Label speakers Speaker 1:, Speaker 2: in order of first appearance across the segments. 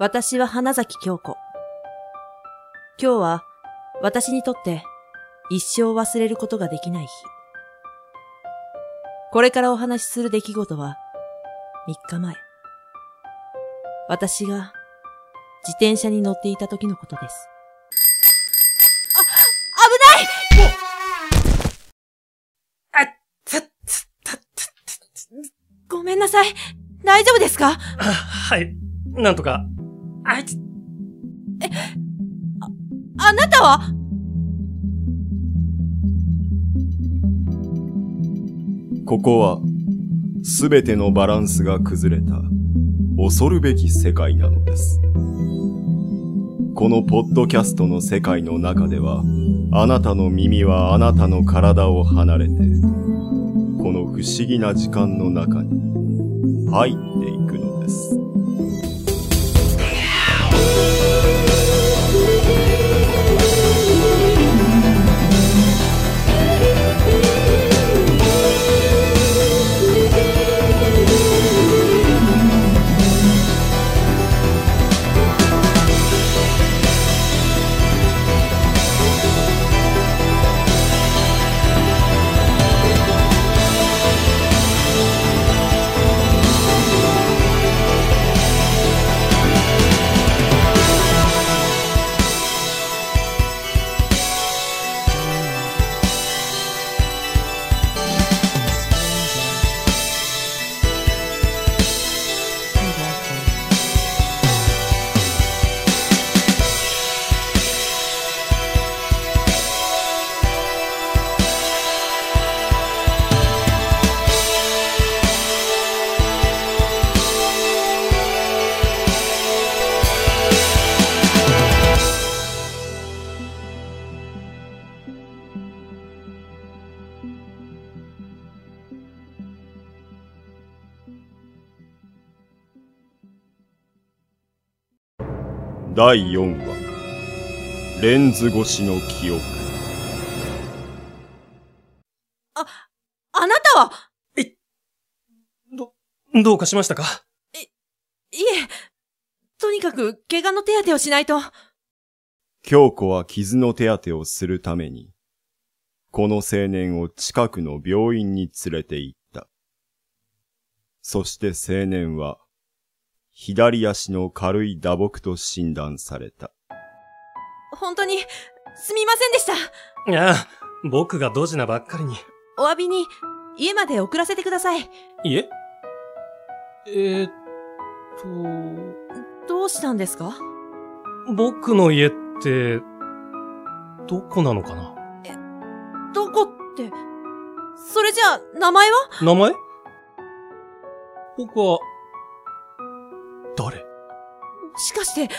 Speaker 1: 私は花崎京子。今日は私にとって一生忘れることができない日。これからお話しする出来事は3日前。私が自転車に乗っていた時のことです。あ、危ない
Speaker 2: あ、つ、つ、た、つ、
Speaker 1: ごめんなさい。大丈夫ですか？
Speaker 2: あ、はい。なんとか。あいつ、
Speaker 1: あなたは？
Speaker 3: ここは、すべてのバランスが崩れた、恐るべき世界なのです。このポッドキャストの世界の中では、あなたの耳はあなたの体を離れて、この不思議な時間の中に入っていくのです。第4話、レンズ越しの記憶。
Speaker 1: あなたは？
Speaker 2: ど、どうかしましたか？
Speaker 1: いえ、とにかく怪我の手当てをしないと。
Speaker 3: 京子は傷の手当てをするために、この青年を近くの病院に連れて行った。そして青年は、左足の軽い打撲と診断された。
Speaker 1: 本当に、すみませんでした。
Speaker 2: いや、僕がドジなばっかりに。
Speaker 1: お詫びに、家まで送らせてください。
Speaker 2: いえ？えー、っ
Speaker 1: どうしたんですか？
Speaker 2: と、僕の家って、どこなのかな？
Speaker 1: どこって。それじゃあ、名前は？
Speaker 2: 名前？僕は、
Speaker 1: しかして、記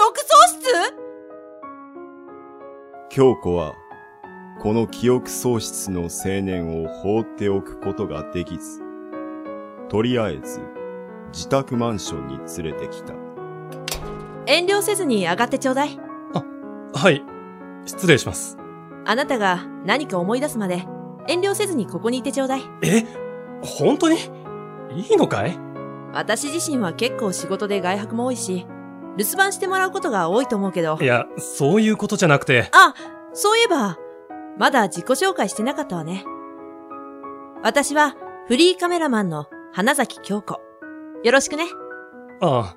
Speaker 1: 憶喪失？
Speaker 3: 京子は、この記憶喪失の青年を放っておくことができず、とりあえず、自宅マンションに連れてきた。
Speaker 1: 遠慮せずに上がってちょうだい。
Speaker 2: はい。失礼します。
Speaker 1: あなたが何か思い出すまで、遠慮せずにここにいてちょうだい。
Speaker 2: え？本当に？いいのかい？
Speaker 1: 私自身は結構仕事で外泊も多いし、留守番してもらうことが多いと思うけど
Speaker 2: い。や、そういうことじゃなくて、
Speaker 1: あ、そういえば、まだ自己紹介してなかったわね。私はフリーカメラマンの花崎京子。よろしくね。
Speaker 2: ああ、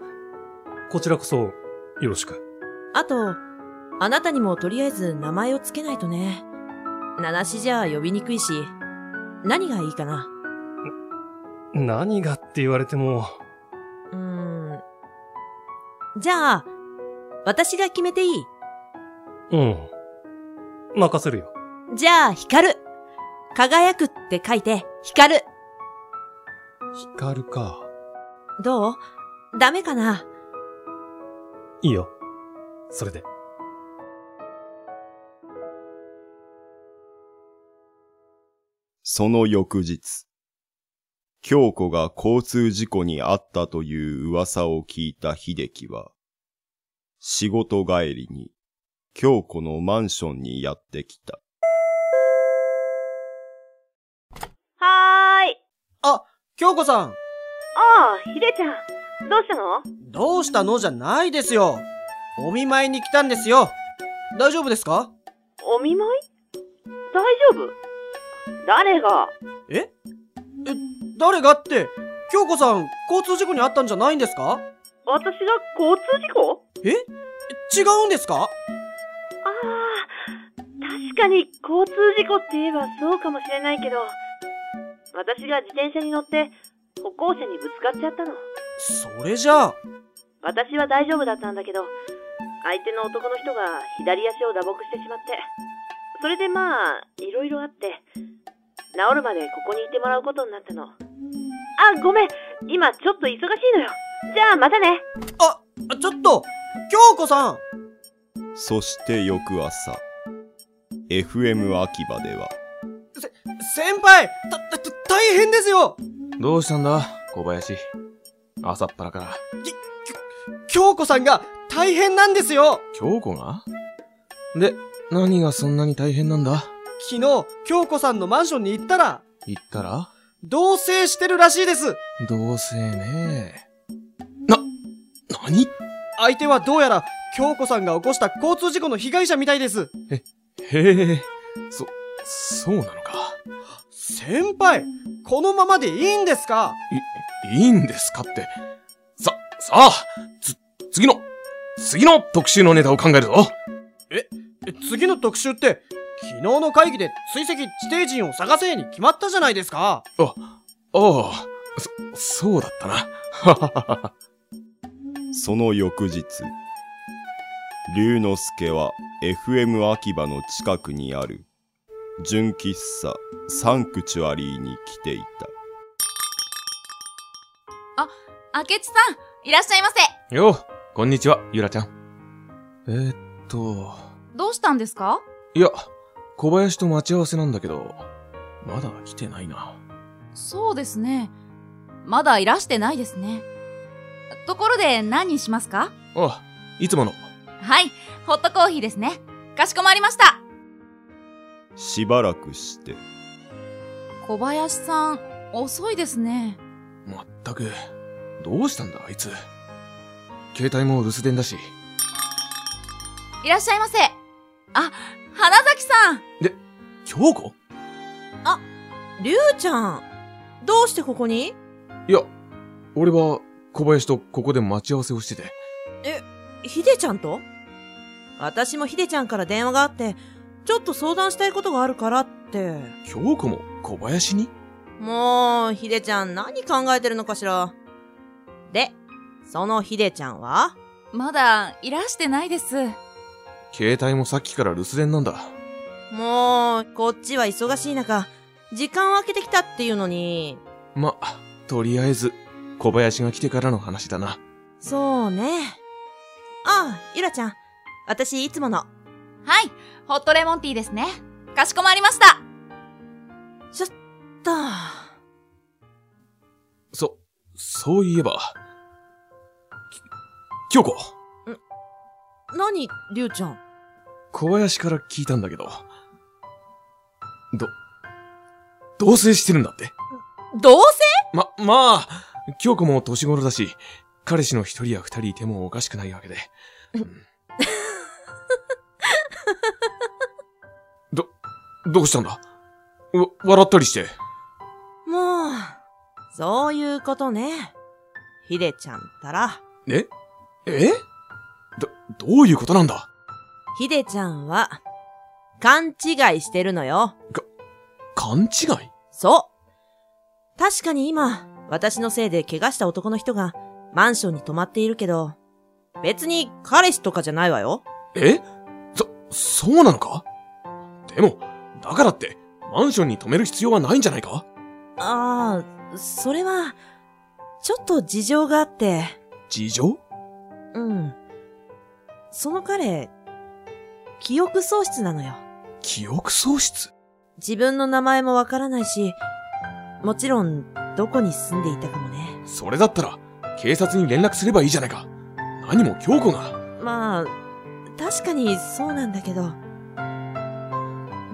Speaker 2: こちらこそ、よろしく。
Speaker 1: あと、あなたにもとりあえず名前をつけないとね。七しじゃ呼びにくいし、何がいいかな。
Speaker 2: 何がって言われても、
Speaker 1: うーん。じゃあ、私が決めていい？
Speaker 2: うん。任せるよ。
Speaker 1: じゃあ、光る。輝くって書いて、光る。
Speaker 2: 光るか。
Speaker 1: どう？ダメかな？い
Speaker 2: いよ。それで。
Speaker 3: その翌日、京子が交通事故に遭ったという噂を聞いた秀樹は、仕事帰りに京子のマンションにやってきた。
Speaker 4: はーい。
Speaker 5: あ、京子さん。
Speaker 4: ああ、ひでちゃん。どうしたの？どうしたの？じゃないですよ。お見舞いに来たんですよ。大丈夫ですか？
Speaker 5: お見舞い？大丈夫？誰が？
Speaker 4: え？え、誰がって、京子さん、交通事故にあったんじゃないんですか？
Speaker 5: 私が交通事故？
Speaker 4: え？違うんですか？
Speaker 5: ああ、確かに交通事故って言えばそうかもしれないけど、私が自転車に乗って歩行者にぶつかっちゃったの。
Speaker 4: それじゃあ、
Speaker 5: 私は大丈夫だったんだけど、相手の男の人が左足を打撲してしまって、それでまあ、いろいろあって、治るまでここにいてもらうことになったの。あ、ごめん。今ちょっと忙しいのよ。じゃあまたね。
Speaker 4: あ、ちょっと、京子さん。
Speaker 3: そして翌朝、FM 秋葉では、
Speaker 4: 先輩た、た、た大変ですよ。
Speaker 6: どうしたんだ小林。朝っぱらから。
Speaker 4: 京子さんが大変なんですよ。
Speaker 6: 京子が？で、何がそんなに大変なんだ？
Speaker 4: 昨日、京子さんのマンションに行ったら、
Speaker 6: 言ったら？
Speaker 4: 同棲してるらしいです
Speaker 6: どうせねな、何？
Speaker 4: 相手はどうやら、京子さんが起こした交通事故の被害者みたいです
Speaker 6: へえ、そ、そうなのか？
Speaker 4: 先輩このままでいいんですか？
Speaker 6: い、いいんですかって。さ、さあ、つ、次の、次の特集のネタを考えるぞ。
Speaker 4: え次の特集って、昨日の会議で追跡地底人を探せに決まったじゃないですか
Speaker 6: ああ、そ、そうだったな。はははは。
Speaker 3: その翌日、龍之介は FM 秋葉の近くにある純喫茶サンクチュアリーに来ていた。
Speaker 7: 明智さん、いらっしゃいませ。
Speaker 6: よう、こんにちは、ゆらちゃん。えー、っと、
Speaker 7: どうしたんですか？
Speaker 6: いや、小林と待ち合わせなんだけど、まだ来てないな。
Speaker 7: そうですね。まだいらしてないですね。ところで何にしますか？
Speaker 6: あ、いつもの。
Speaker 7: はい、ホットコーヒーですね。かしこまりました。
Speaker 3: しばらくして、
Speaker 7: 小林さん、遅いですね。
Speaker 6: まったく、どうしたんだ、あいつ。携帯も留守電だし。
Speaker 7: いらっしゃいませ。あ、花崎さん。
Speaker 6: 京子？
Speaker 1: りゅうちゃん、どうしてここに？
Speaker 6: いや、俺は小林とここで待ち合わせをしてて。
Speaker 1: ひでちゃんと？私もひでちゃんから電話があって、ちょっと相談したいことがあるからって。
Speaker 6: 京子も小林に？
Speaker 1: もう、ひでちゃん何考えてるのかしら？で、そのひでちゃんは？
Speaker 7: まだいらしてないです。
Speaker 6: 携帯もさっきから留守電なんだ。
Speaker 1: もう、こっちは忙しい中、時間を空けてきたっていうのに。
Speaker 6: ま、とりあえず、小林が来てからの話だな。
Speaker 1: そうね。ああ、ゆらちゃん。私、いつもの。
Speaker 7: はい、ホットレモンティーですね。かしこまりました。
Speaker 1: ちょっと。
Speaker 6: そ、そういえば。き京子
Speaker 1: 何、りゅうちゃん？
Speaker 6: 小林から聞いたんだけど。ど、同棲してるんだって？
Speaker 1: どう
Speaker 6: ま、まあ、京子も年頃だし、彼氏の一人や二人いてもおかしくないわけで。うんど、どうしたんだ？わ、笑ったりして。
Speaker 1: せもう、そういうことね。ひでちゃんったら、
Speaker 6: え？え？ど、どういうことなんだ？
Speaker 1: ひでちゃんは、勘違いしてるのよ。
Speaker 6: 勘違い？
Speaker 1: そう。確かに今、私のせいで怪我した男の人がマンションに泊まっているけど、別に彼氏とかじゃないわよ。
Speaker 6: え？そ、そうなのか？でも、だからって、マンションに泊める必要はないんじゃないか？
Speaker 1: ああ、それは、ちょっと事情があって、
Speaker 6: 事情？
Speaker 1: うん。その彼、記憶喪失なのよ。
Speaker 6: 記憶喪失？
Speaker 1: 自分の名前もわからないし、もちろん、どこに住んでいたかもね。
Speaker 6: それだったら、警察に連絡すればいいじゃないか。何も京子が。
Speaker 1: まあ、確かにそうなんだけど。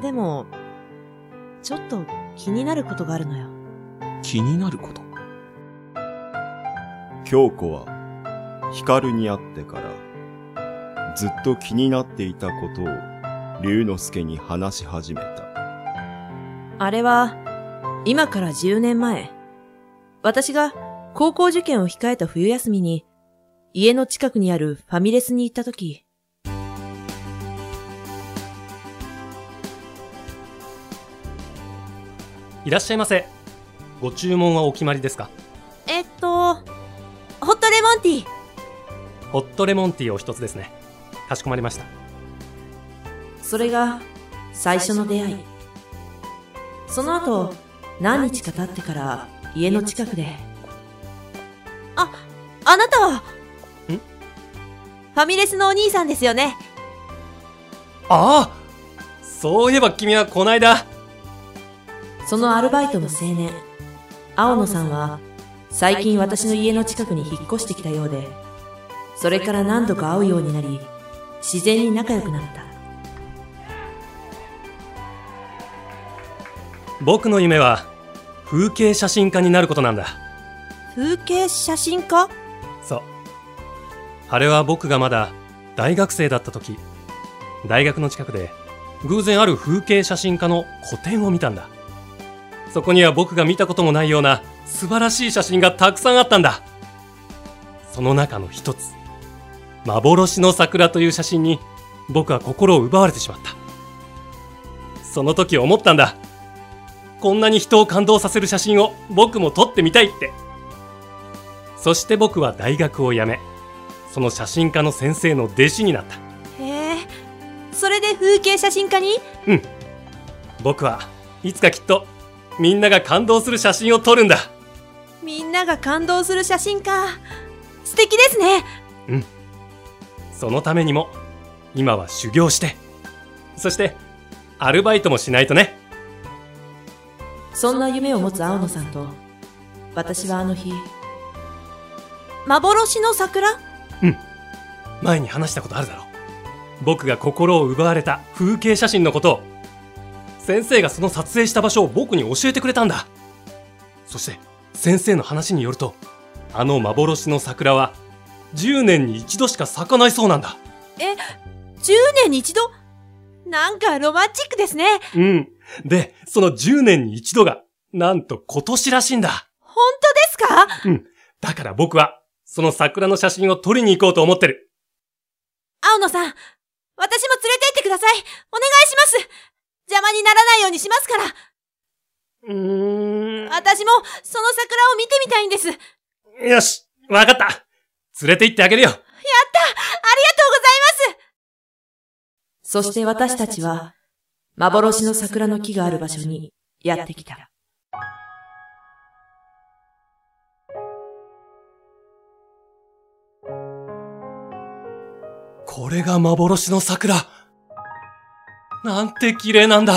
Speaker 1: でも、ちょっと気になることがあるのよ。
Speaker 6: 気になること？
Speaker 3: 京子はヒカルに会ってから、ずっと気になっていたことを、龍之介に話し始めた。
Speaker 1: あれは、今から10年前、私が高校受験を控えた冬休みに、家の近くにあるファミレスに行った時、
Speaker 2: いらっしゃいませ。ご注文はお決まりですか？
Speaker 1: えっと、ホットレモンティー。
Speaker 2: ホットレモンティーを一つですね。かしこまりました。
Speaker 1: それが最初の出会い。その後、何日か経ってから家の近くで。あ、あなたは
Speaker 2: ん？
Speaker 1: ファミレスのお兄さんですよね？
Speaker 2: ああそういえば君はこないだ、
Speaker 1: そのアルバイトの青年、青野さんは、最近私の家の近くに引っ越してきたようで、それから何度か会うようになり、自然に仲良くなった。
Speaker 2: 僕の夢は、風景写真家になることなんだ。
Speaker 1: 風景写真家？
Speaker 2: そう。あれは僕がまだ大学生だった時、大学の近くで偶然ある風景写真家の個展を見たんだ。そこには僕が見たこともないような素晴らしい写真がたくさんあったんだ。その中の一つ、幻の桜という写真に僕は心を奪われてしまった。その時思ったんだ。こんなに人を感動させる写真を僕も撮ってみたいって。そして僕は大学を辞め、その写真家の先生の弟子になった。
Speaker 1: へえ、それで風景写真家に？
Speaker 2: 僕はいつかきっとみんなが感動する写真を撮るんだ。
Speaker 1: みんなが感動する写真か。素敵ですね。
Speaker 2: そのためにも今は修行して、そしてアルバイトもしないとね。
Speaker 1: そんな夢を持つ青野さんと、私はあの日、幻の桜？
Speaker 2: 前に話したことあるだろう。僕が心を奪われた風景写真のことを、先生がその撮影した場所を僕に教えてくれたんだ。そして、先生の話によると、あの幻の桜は、10年に一度しか咲かないそうなんだ。
Speaker 1: 10年に一度？なんかロマンチックですね。
Speaker 2: うん。で、その10年に一度が、なんと今年らしいんだ。
Speaker 1: 本当ですか？
Speaker 2: だから僕は、その桜の写真を撮りに行こうと思ってる。
Speaker 1: 青野さん、私も連れて行ってください。お願いします。邪魔にならないようにしますから。
Speaker 2: うーん。
Speaker 1: 私もその桜を見てみたいんです。
Speaker 2: よし、わかった。連れて行ってあげるよ。
Speaker 1: ございます。そして私たちは、幻の桜の木がある場所にやってきた。
Speaker 2: これが幻の桜。なんて綺麗なんだ。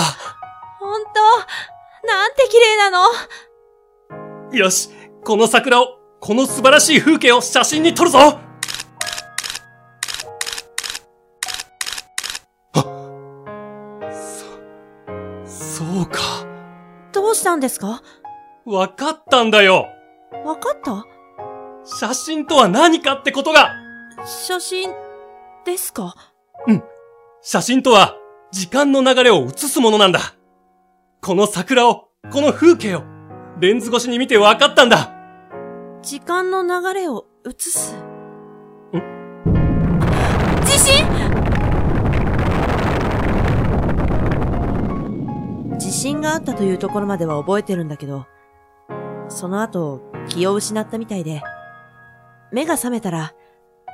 Speaker 1: 本当？なんて綺麗なの？
Speaker 2: よし、この桜を、この素晴らしい風景を写真に撮るぞあそ、そうか。
Speaker 1: どうしたんですか？
Speaker 2: わかったんだよ。
Speaker 1: わかった？
Speaker 2: 写真とは何かってことが
Speaker 1: 写真ですか？
Speaker 2: 写真とは時間の流れを映すものなんだ。この桜を、この風景を、レンズ越しに見て分かったんだ。
Speaker 1: 時間の流れを映す。地震？地震があったというところまでは覚えてるんだけど、その後、気を失ったみたいで、目が覚めたら、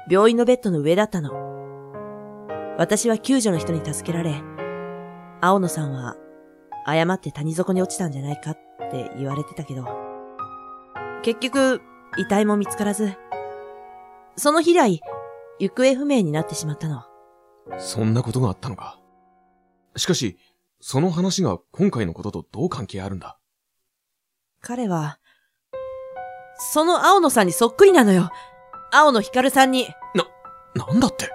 Speaker 1: 病院のベッドの上だったの。私は救助の人に助けられ、青野さんは、誤って谷底に落ちたんじゃないかって言われてたけど、結局、遺体も見つからず、その日以来、行方不明になってしまったの。
Speaker 6: そんなことがあったのか。しかし、その話が今回のこととどう関係あるんだ？
Speaker 1: 彼は、その青野さんにそっくりなのよ。青野光さんに。
Speaker 6: なんだって？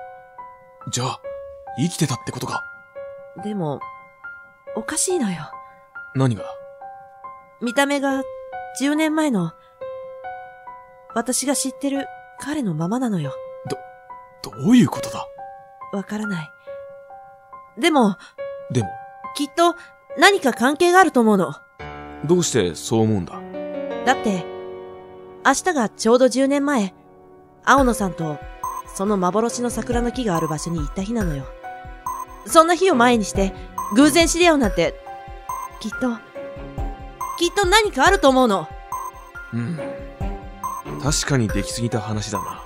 Speaker 6: じゃあ、生きてたってことか？
Speaker 1: でも、おかしいのよ。
Speaker 6: 何が？
Speaker 1: 見た目が10年前の、私が知ってる彼のままなのよ。
Speaker 6: どういうことだ？
Speaker 1: わからない。でも、
Speaker 6: でも、
Speaker 1: きっと何か関係があると思うの。
Speaker 6: どうしてそう思うんだ？
Speaker 1: だって、明日がちょうど10年前、青野さんとその幻の桜の木がある場所に行った日なのよ。そんな日を前にして、偶然知り合うなんて、きっと、きっと何かあると思うの。
Speaker 6: うん。確かにできすぎた話だな。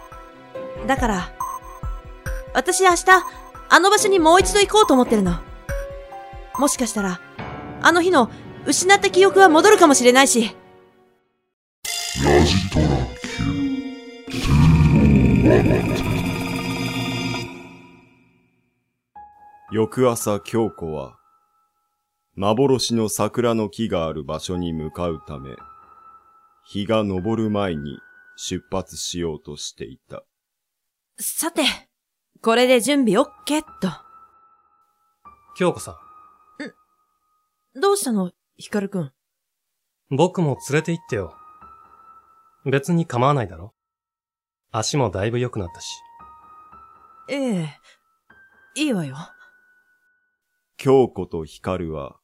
Speaker 1: だから、私明日、あの場所にもう一度行こうと思ってるの。もしかしたら、あの日の失った記憶は戻るかもしれないし。
Speaker 3: 翌朝京子は、幻の桜の木がある場所に向かうため、日が昇る前に出発しようとしていた。
Speaker 1: さて、これで準備 OK っと。
Speaker 2: 京子さ
Speaker 1: どうしたの？ヒカルくん。
Speaker 2: ん、僕も連れて行ってよ。別に構わないだろ足もだいぶ良くなったし。
Speaker 1: ええ、いいわよ。
Speaker 3: 京子と光は、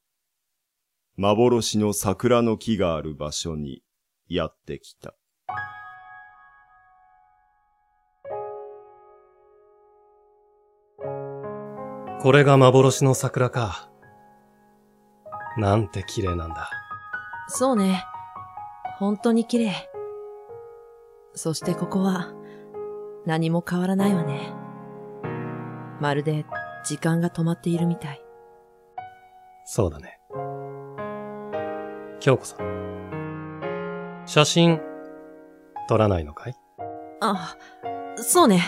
Speaker 3: 幻の桜の木がある場所にやってきた。
Speaker 2: これが幻の桜か。なんて綺麗なんだ。
Speaker 1: そうね。本当に綺麗。そしてここは、何も変わらないわね。まるで、時間が止まっているみたい。
Speaker 2: そうだね。京子さん。写真、撮らないのかい？
Speaker 1: あ、そうね。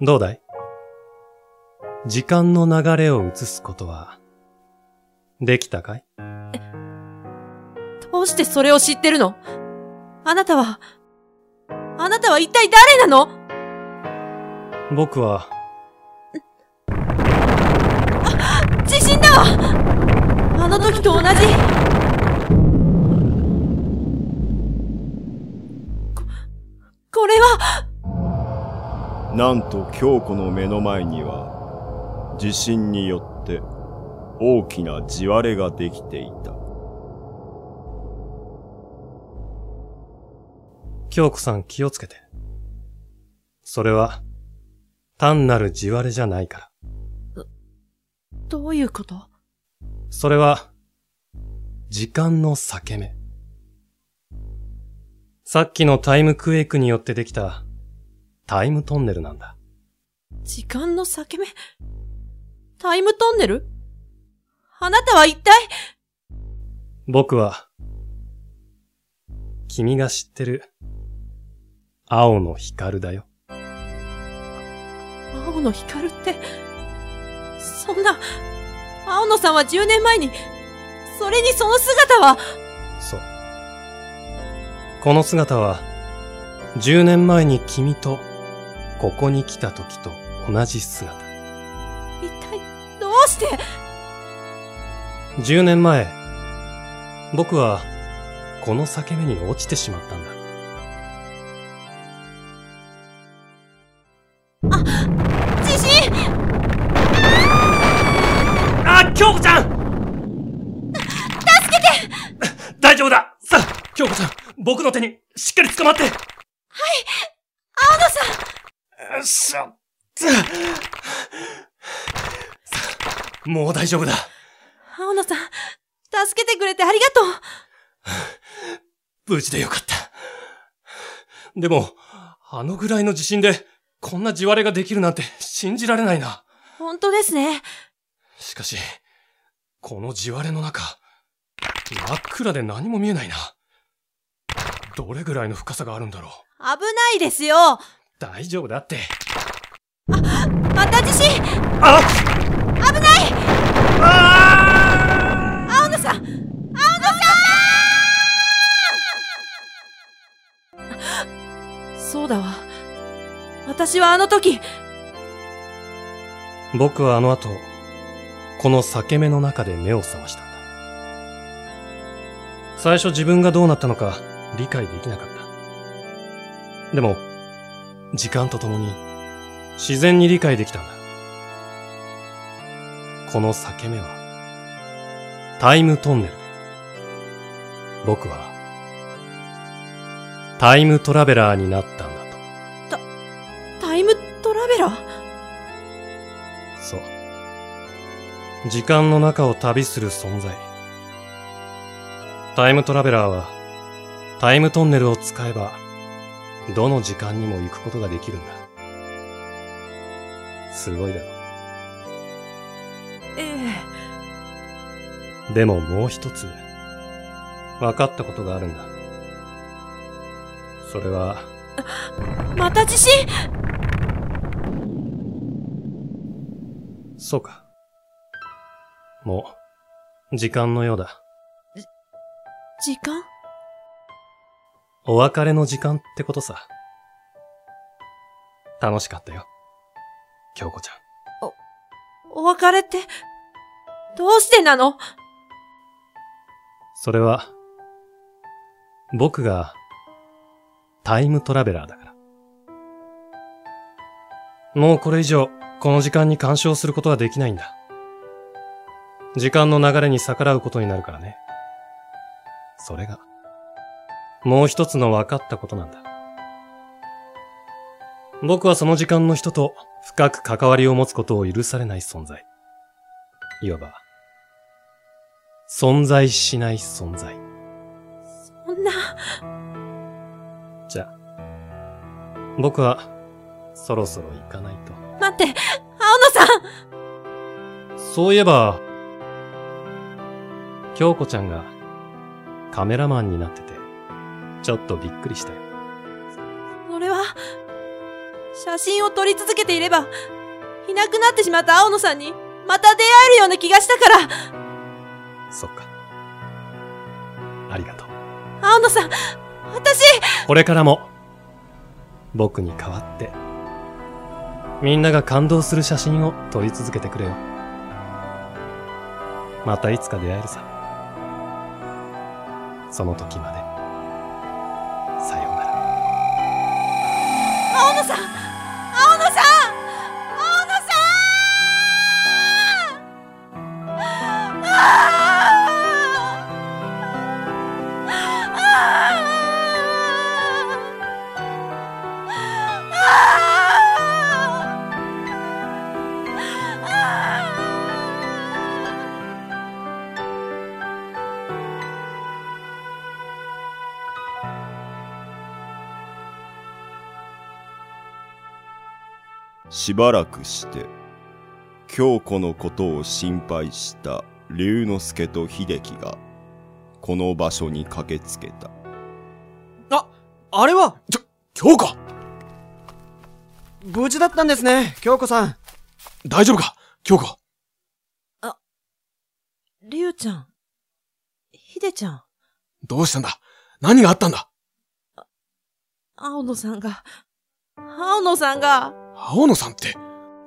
Speaker 2: どうだい？時間の流れを映すことは、できたかい？
Speaker 1: どうしてそれを知ってるの？あなたは、あなたは一体誰なの？
Speaker 2: 僕は、
Speaker 1: 地震だ！わあの時と同じ。こ、これは、
Speaker 3: なんと京子の目の前には、地震によって大きな地割れができていた。
Speaker 2: 京子さん気をつけて。それは、単なる地割れじゃないから。
Speaker 1: どういうこと？
Speaker 2: それは、時間の裂け目。さっきのタイムクエイクによってできた、タイムトンネルなんだ。
Speaker 1: 時間の裂け目？タイムトンネル？あなたは一体？
Speaker 2: 僕は、君が知ってる、青の光だよ。
Speaker 1: 青野光って、そんな、青野さんは10年前に、それにその姿は、
Speaker 2: そう。この姿は、10年前に君と、ここに来た時と同じ姿。
Speaker 1: 一体、どうして
Speaker 2: ？10年前、僕は、この裂け目に落ちてしまったんだ。
Speaker 1: 地震
Speaker 2: あ、京子ちゃん！助けて！大丈夫だ！さあ、京子ちゃん、僕の手にしっかり捕まって。
Speaker 1: 青野さん
Speaker 2: よっしゃもう大丈夫だ。
Speaker 1: 青野さん、助けてくれてありがとう
Speaker 2: 無事でよかった。でも、あのぐらいの地震で、こんな地割れができるなんて信じられないな。
Speaker 1: 本当ですね。
Speaker 2: しかし、この地割れの中、真っ暗で何も見えないな。どれぐらいの深さがあるんだろう。
Speaker 1: 危ないですよ
Speaker 2: 大丈夫だって。
Speaker 1: また地震
Speaker 2: あ
Speaker 1: 危ない
Speaker 2: あ
Speaker 1: 青野さん青野さんそうだわ。私はあの時、
Speaker 2: 僕はあの後、この裂け目の中で目を覚ましたんだ。最初自分がどうなったのか理解できなかった。でも、時間とともに自然に理解できたんだ。この裂け目は、タイムトンネルで、僕は、タイムトラベラーになったんだと。
Speaker 1: タイムトラベラー？
Speaker 2: そう。時間の中を旅する存在。タイムトラベラーは、タイムトンネルを使えば、どの時間にも行くことができるんだ。すごいだろ。
Speaker 1: ええ
Speaker 2: でももう一つ、分かったことがあるんだ。それは、
Speaker 1: また地震？
Speaker 2: そうか。もう、時間のようだ。
Speaker 1: 時間？
Speaker 2: お別れの時間ってことさ。楽しかったよ。京子ちゃん。
Speaker 1: お別れって、どうしてなの？
Speaker 2: それは、僕が、タイムトラベラーだから。もうこれ以上、この時間に干渉することはできないんだ。時間の流れに逆らうことになるからね。それが、もう一つの分かったことなんだ。僕はその時間の人と深く関わりを持つことを許されない存在。いわば、存在しない存在。
Speaker 1: そんな、
Speaker 2: じゃあ、僕は、そろそろ行かないと。
Speaker 1: 待って、青野さん
Speaker 2: そういえば、京子ちゃんがカメラマンになってて、ちょっとびっくりしたよ。
Speaker 1: それは、写真を撮り続けていれば、いなくなってしまった青野さんに、また出会えるような気がしたから、
Speaker 2: そっか。ありがとう。
Speaker 1: 青野さん、私、
Speaker 2: これからも、僕に代わって、みんなが感動する写真を撮り続けてくれよ。またいつか出会えるさ。その時まで。
Speaker 3: しばらくして、京子のことを心配した龍之介と秀樹が、この場所に駆けつけた。
Speaker 4: あ、あれは、
Speaker 6: 京子。
Speaker 4: 無事だったんですね、京子さん。
Speaker 6: 大丈夫か京子。
Speaker 1: りゅうちゃん、ひでちゃん、
Speaker 6: どうしたんだ何があったんだ。
Speaker 1: 青野さんが、青野さんが、
Speaker 6: 青野さんって、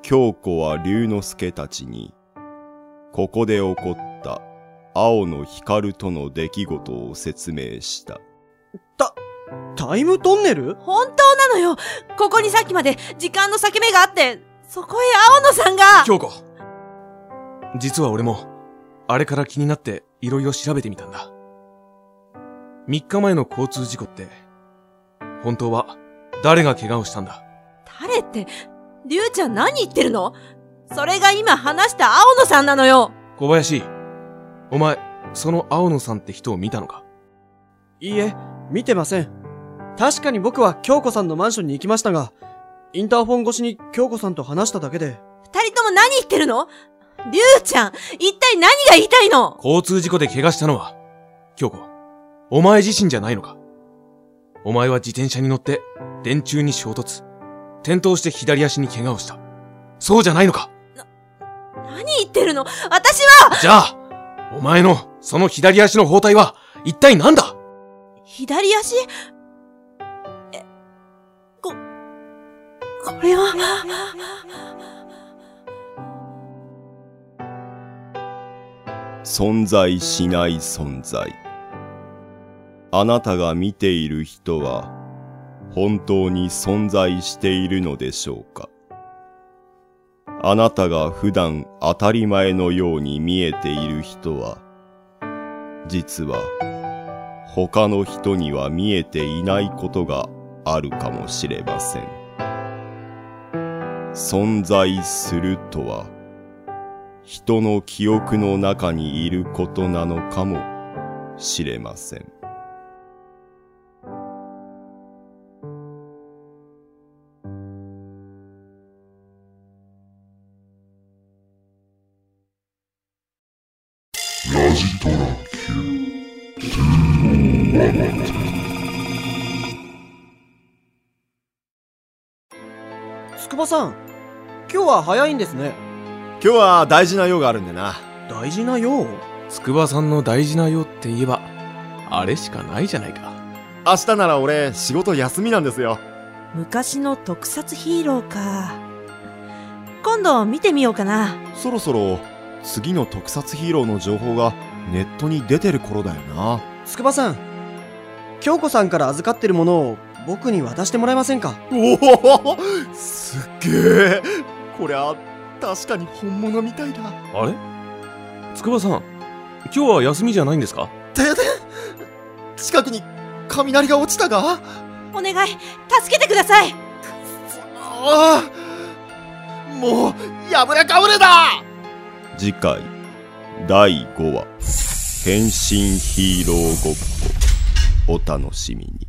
Speaker 3: 京子は龍之介たちに、ここで起こった青野光との出来事を説明した。
Speaker 4: た、タイムトンネル？
Speaker 1: 本当なのよ。ここにさっきまで時間の裂け目があって、そこへ青野さんが。
Speaker 6: 京子。実は俺も、あれから気になって色々調べてみたんだ。3日前の交通事故って、本当は誰が怪我をしたんだ？
Speaker 1: 誰って、りゅうちゃん何言ってるの？それが今話した青野さんなのよ。
Speaker 6: 小林、お前、その青野さんって人を見たのか？
Speaker 4: いいえ、見てません。確かに僕は京子さんのマンションに行きましたが、インターフォン越しに京子さんと話しただけで、
Speaker 1: 二人とも何言ってるの？りゅうちゃん、一体何が言いたいの？
Speaker 6: 交通事故で怪我したのは、京子、お前自身じゃないのか？お前は自転車に乗って電柱に衝突、転倒して左足に怪我をした。そうじゃないのか。
Speaker 1: 何言ってるの？私は！
Speaker 6: じゃあ、お前のその左足の包帯は一体何だ？
Speaker 1: 左足？え、こ、これは、
Speaker 3: 存在しない存在。あなたが見ている人は本当に存在しているのでしょうか？あなたが普段当たり前のように見えている人は実は他の人には見えていないことがあるかもしれません。存在するとは人の記憶の中にいることなのかもしれません。
Speaker 4: さん、今日は早いんですね。
Speaker 3: 今日は大事な用があるんでな。
Speaker 4: 大事な用？
Speaker 6: 筑波さんの大事なよって言えば、あれしかないじゃないか。
Speaker 3: 明日なら俺仕事休みなんですよ。
Speaker 1: 昔の特撮ヒーローか。今度見てみようかな。
Speaker 3: そろそろ次の特撮ヒーローの情報がネットに出てる頃だよな。
Speaker 4: 筑波さん、京子さんから預かってるものを僕に渡してもらえませんか？
Speaker 3: おおすっげえこりゃ確かに本物みたいだ。
Speaker 6: あれ？筑波さん、今日は休みじゃないんですか？
Speaker 3: 停電近くに雷が落ちたが？
Speaker 1: お願い、助けてください。
Speaker 3: ああもう破れかぶれだ！次回第5話変身ヒーローごっこお楽しみに